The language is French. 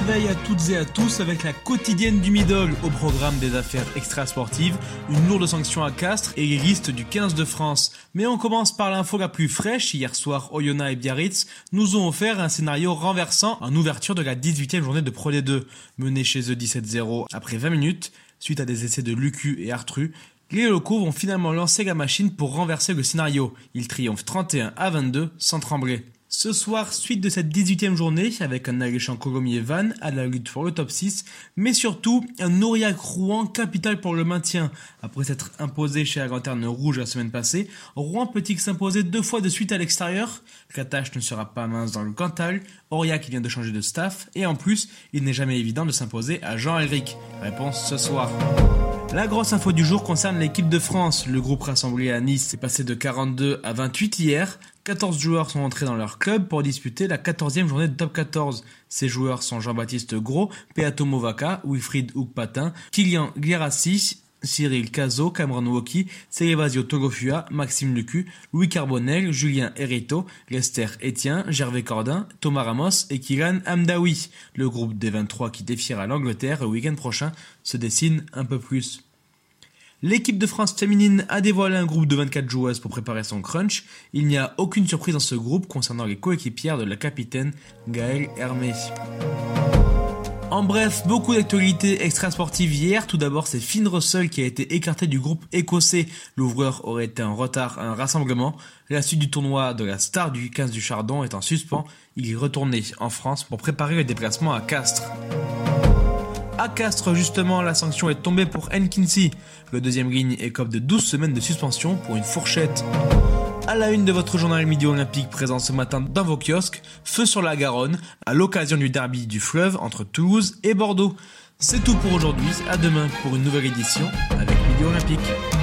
réveil à toutes et à tous avec la quotidienne du middle au programme des affaires extrasportives, une lourde sanction à Castres et les listes du 15 de France. Mais on commence par l'info la plus fraîche. Hier soir, Oyonnax et Biarritz nous ont offert un scénario renversant en ouverture de la 18e journée de Pro D2. Menés chez eux 17-0 après 20 minutes, suite à des essais de Lucu et Artru, les locaux vont finalement lancer la machine pour renverser le scénario. Ils triomphent 31 à 22 sans trembler. Ce soir, suite de cette 18e journée, avec un alléchant Colomiers Van à la lutte pour le top 6, mais surtout un Aurillac Rouen capital pour le maintien. Après s'être imposé chez la Lanterne Rouge la semaine passée, Rouen peut-il s'imposer deux fois de suite à l'extérieur? La tâche ne sera pas mince dans le Cantal, Aurillac vient de changer de staff, et en plus, il n'est jamais évident de s'imposer à Jean-Éric. Réponse ce soir. La grosse info du jour concerne l'équipe de France. Le groupe rassemblé à Nice est passé de 42 à 28 hier. 14 joueurs sont entrés dans leur club pour disputer la 14e journée de top 14. Ces joueurs sont Jean-Baptiste Gros, Peato Movaca, Wilfried Houkpatin, Kylian Guérassi, Cyril Cazo, Cameron Woki, Célébasio Togofua, Maxime Lucu, Louis Carbonel, Julien Herito, Lester Etienne, Gervais Cordin, Thomas Ramos et Kylian Amdawi. Le groupe des 23 qui défiera l'Angleterre le week-end prochain se dessine un peu plus. L'équipe de France féminine a dévoilé un groupe de 24 joueuses pour préparer son crunch. Il n'y a aucune surprise dans ce groupe concernant les coéquipières de la capitaine Gaëlle Hermé. En bref, beaucoup d'actualités extrasportives hier. Tout d'abord, c'est Finn Russell qui a été écarté du groupe écossais. L'ouvreur aurait été en retard à un rassemblement. La suite du tournoi de la star du 15 du Chardon est en suspens. Il est retourné en France pour préparer le déplacement à Castres. À Castres, justement, la sanction est tombée pour Nkinsi. Le deuxième ligne écope de 12 semaines de suspension pour une fourchette. À la une de votre journal Midi Olympique présent ce matin dans vos kiosques, feu sur la Garonne, à l'occasion du derby du fleuve entre Toulouse et Bordeaux. C'est tout pour aujourd'hui, à demain pour une nouvelle édition avec Midi Olympique.